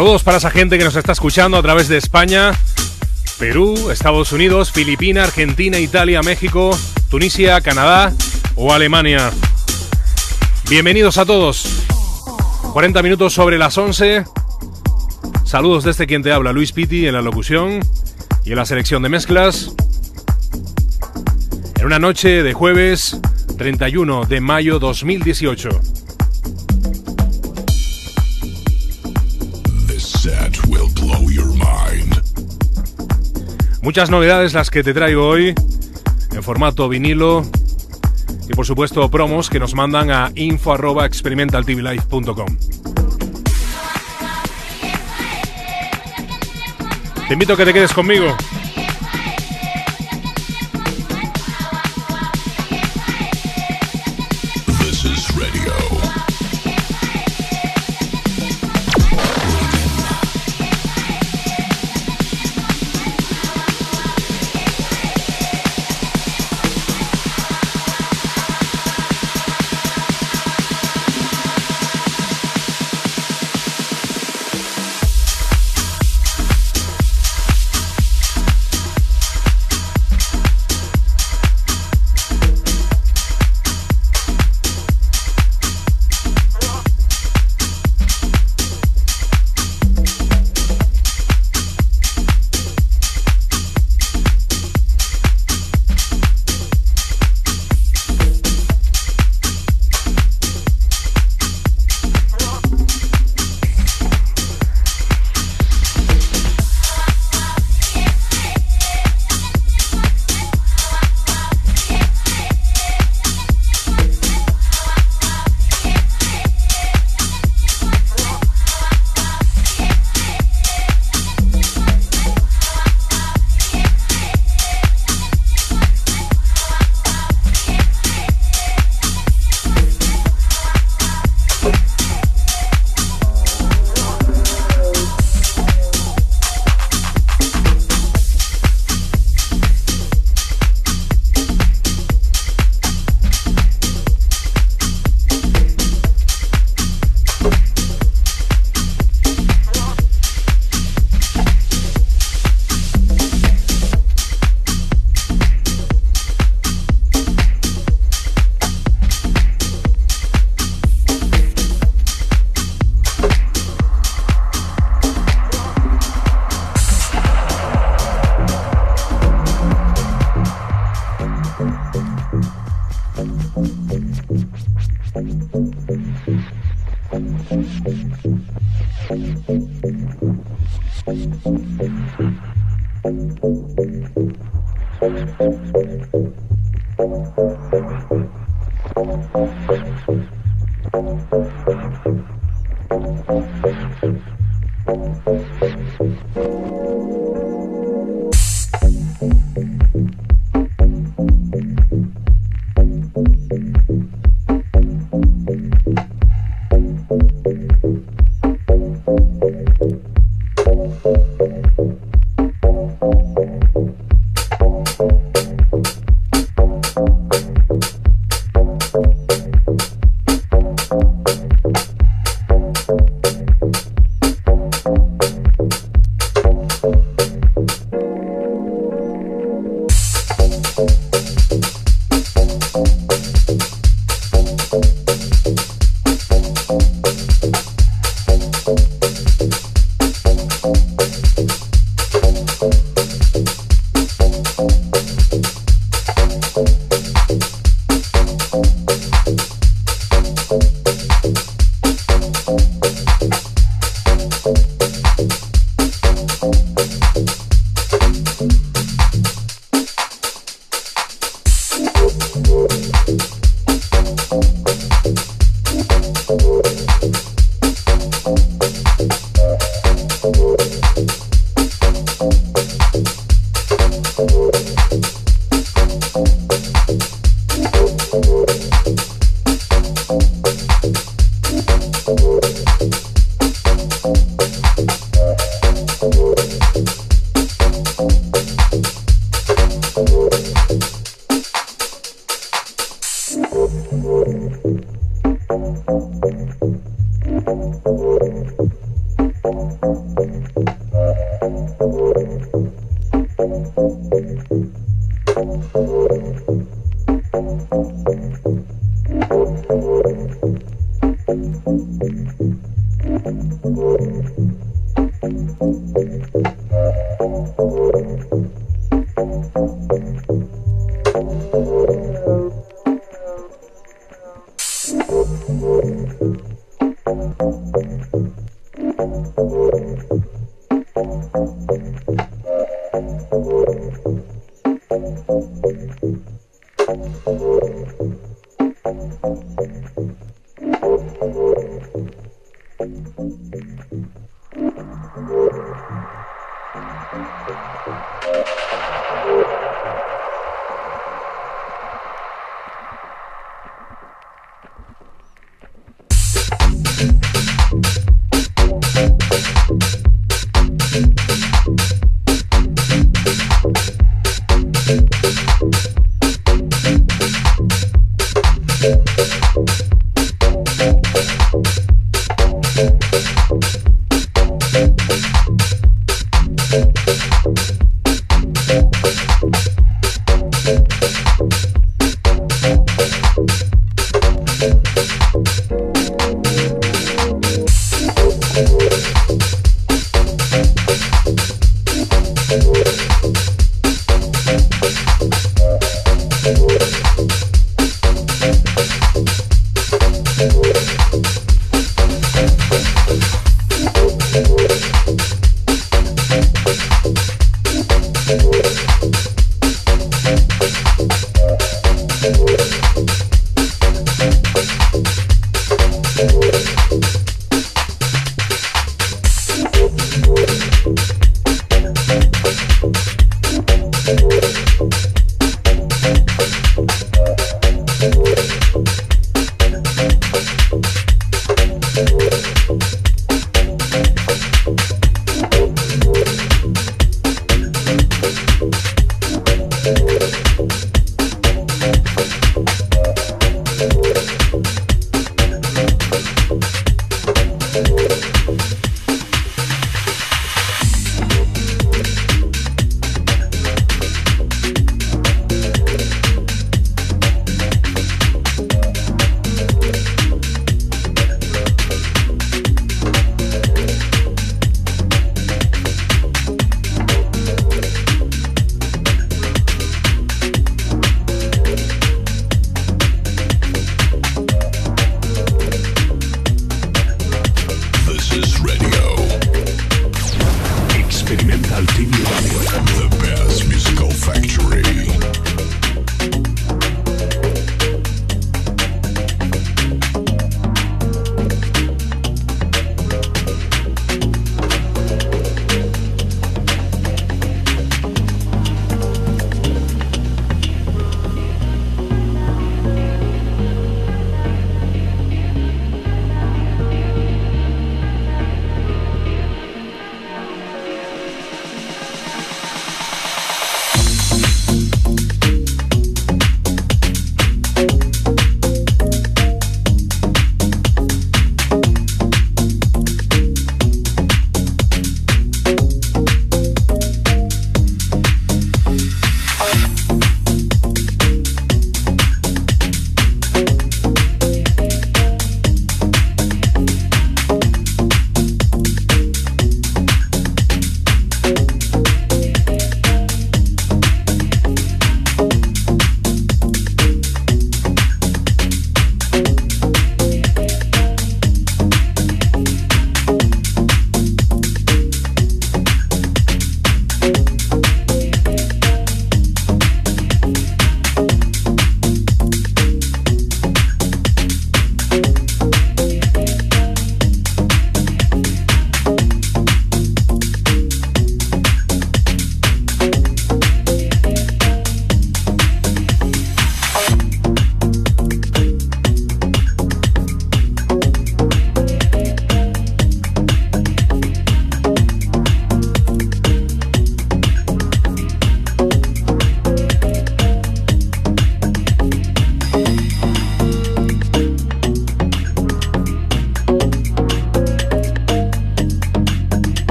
Saludos para esa gente que nos está escuchando a través de España, Perú, Estados Unidos, Filipinas, Argentina, Italia, México, Tunisia, Canadá o Alemania. Bienvenidos a todos. 40 minutos sobre las 11. Saludos desde quien te habla, Luis Pitti, en la locución y en la selección de mezclas. En una noche de jueves 31 de mayo 2018. Muchas novedades las que te traigo hoy en formato vinilo y por supuesto promos que nos mandan a info@experimentaltvlife.com. Te invito a que te quedes conmigo.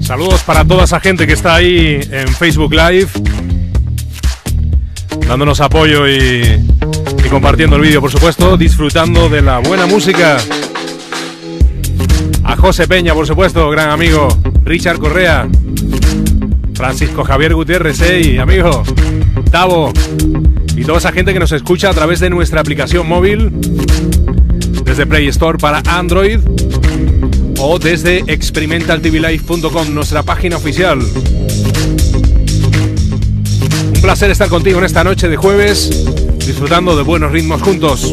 Saludos para toda esa gente que está ahí en Facebook Live, dándonos apoyo y y compartiendo el vídeo, por supuesto, disfrutando de la buena música. A José Peña, por supuesto, gran amigo. Richard Correa. Francisco Javier Gutiérrez, hey, amigo. Tavo. Y toda esa gente que nos escucha a través de nuestra aplicación móvil. Desde Play Store para Android. O desde experimentaltvlife.com, nuestra página oficial. Un placer estar contigo en esta noche de jueves, disfrutando de buenos ritmos juntos.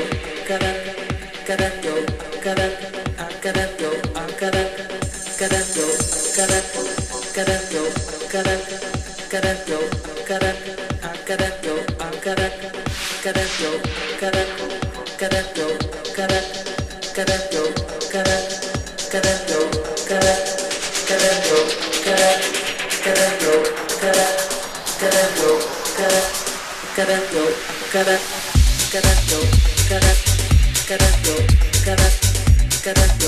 Caracol, caracol, caracol, caracol cada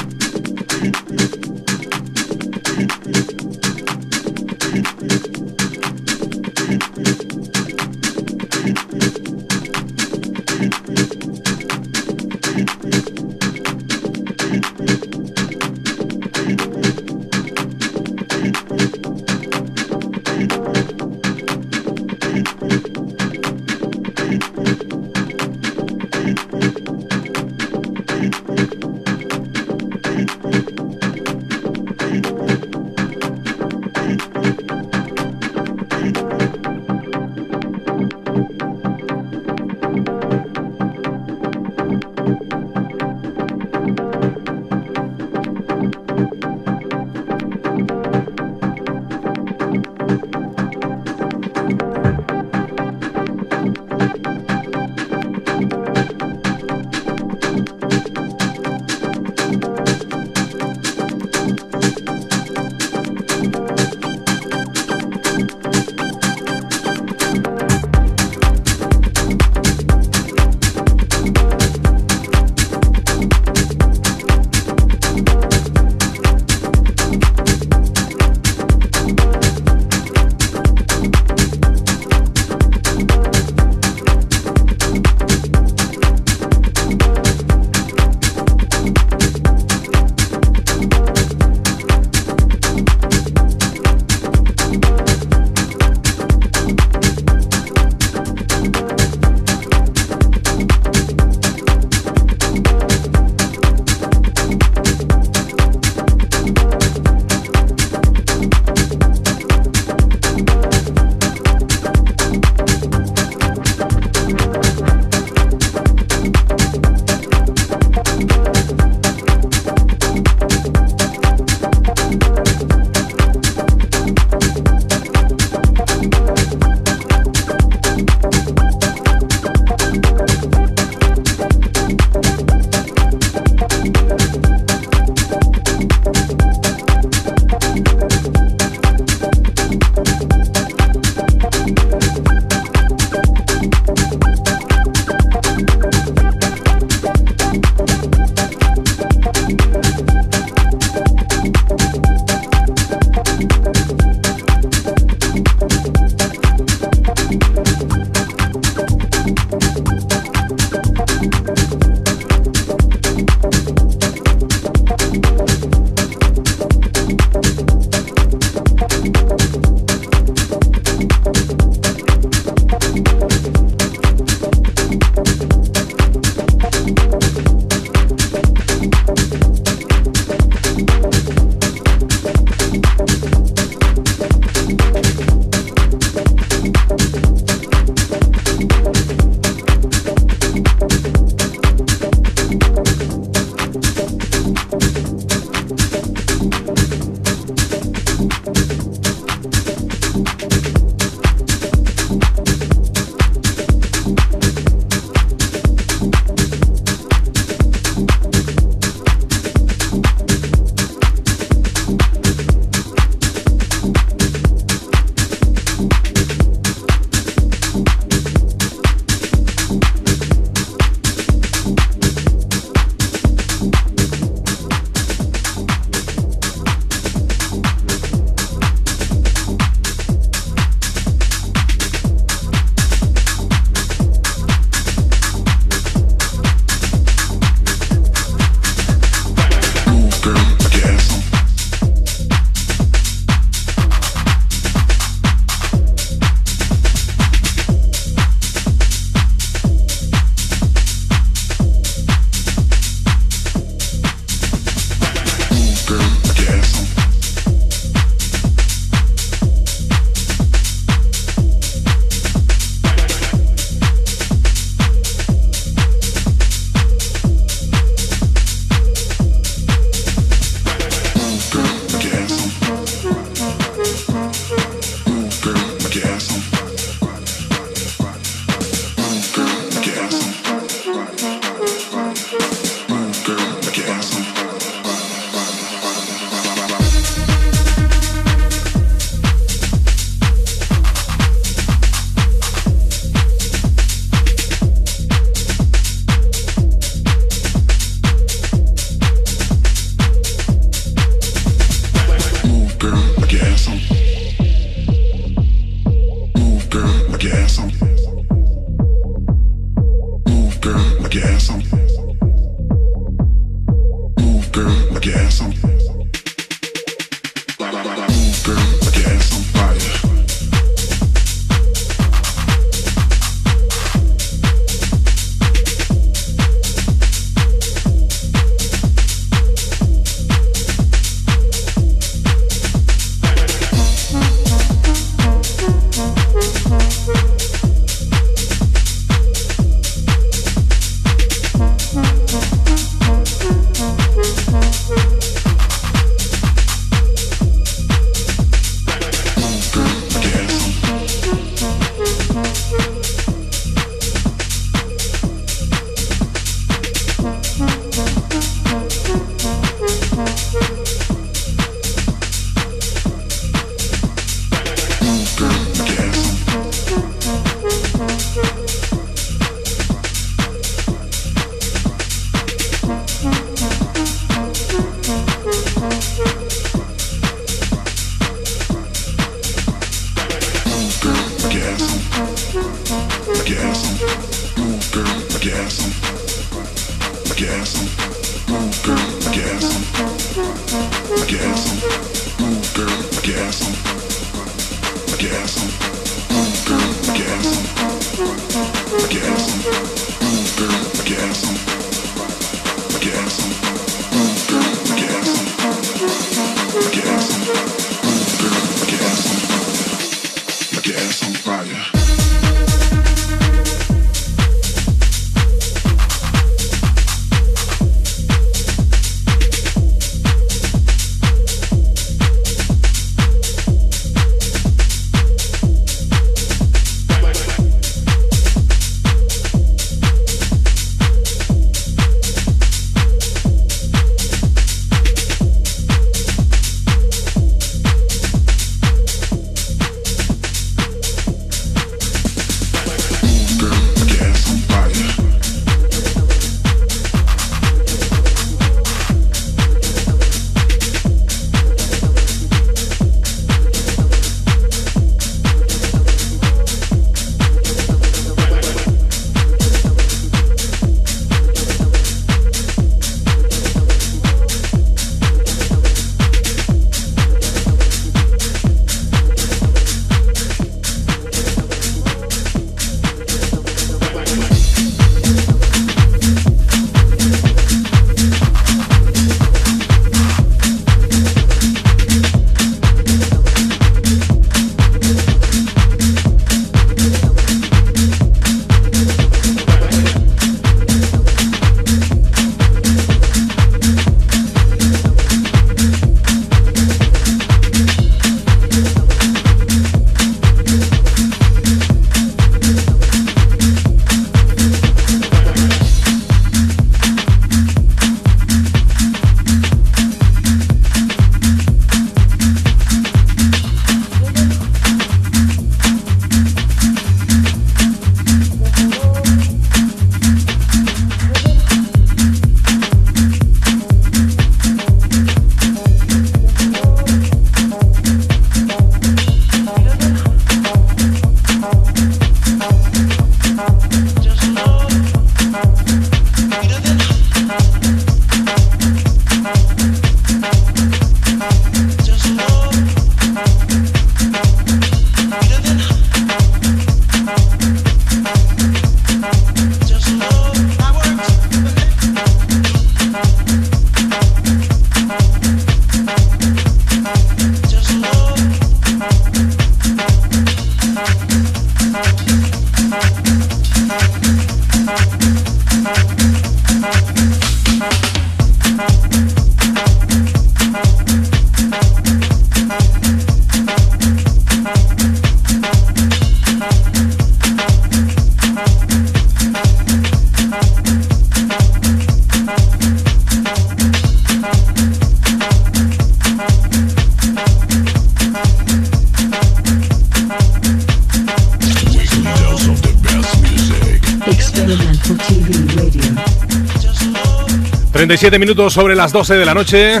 37 minutos sobre las 12 de la noche.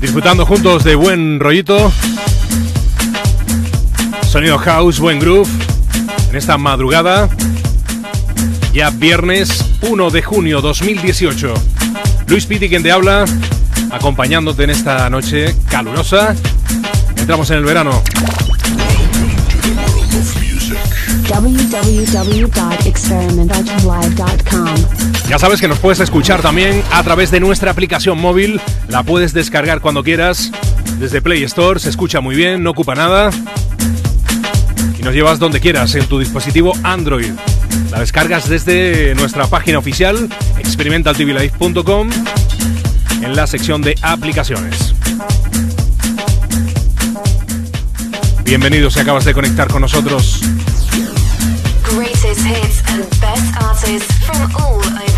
Disfrutando juntos de buen rollito. Sonido house, buen groove. En esta madrugada. Ya viernes 1 de junio 2018. Luis Piti quien te habla, acompañándote en esta noche calurosa. Entramos en el verano. Ya sabes que nos puedes escuchar también a través de nuestra aplicación móvil. La puedes descargar cuando quieras. Desde Play Store se escucha muy bien, no ocupa nada. Y nos llevas donde quieras en tu dispositivo Android. La descargas desde nuestra página oficial experimentaltvlife.com en la sección de aplicaciones. Bienvenidos si acabas de conectar con nosotros. Greatest hits and best artists from all over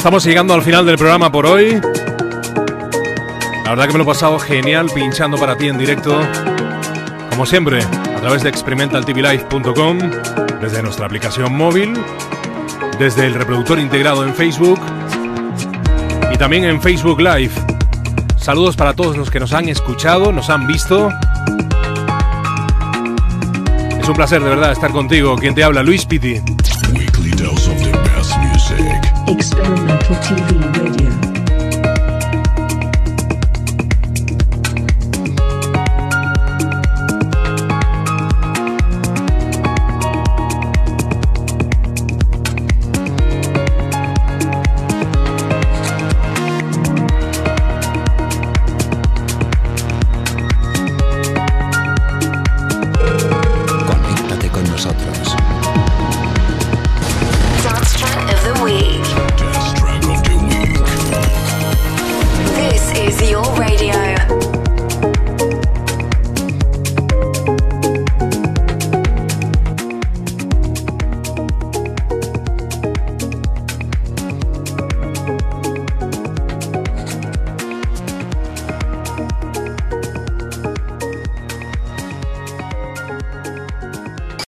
estamos llegando al final del programa por hoy. La verdad que me lo he pasado genial pinchando para ti en directo. Como siempre, a través de experimentaltvlive.com, desde nuestra aplicación móvil, desde el reproductor integrado en Facebook y también en Facebook Live. Saludos para todos los que nos han escuchado, nos han visto. Es un placer de verdad estar contigo. Quien te habla, Luis Piti. Experimental TV Radio.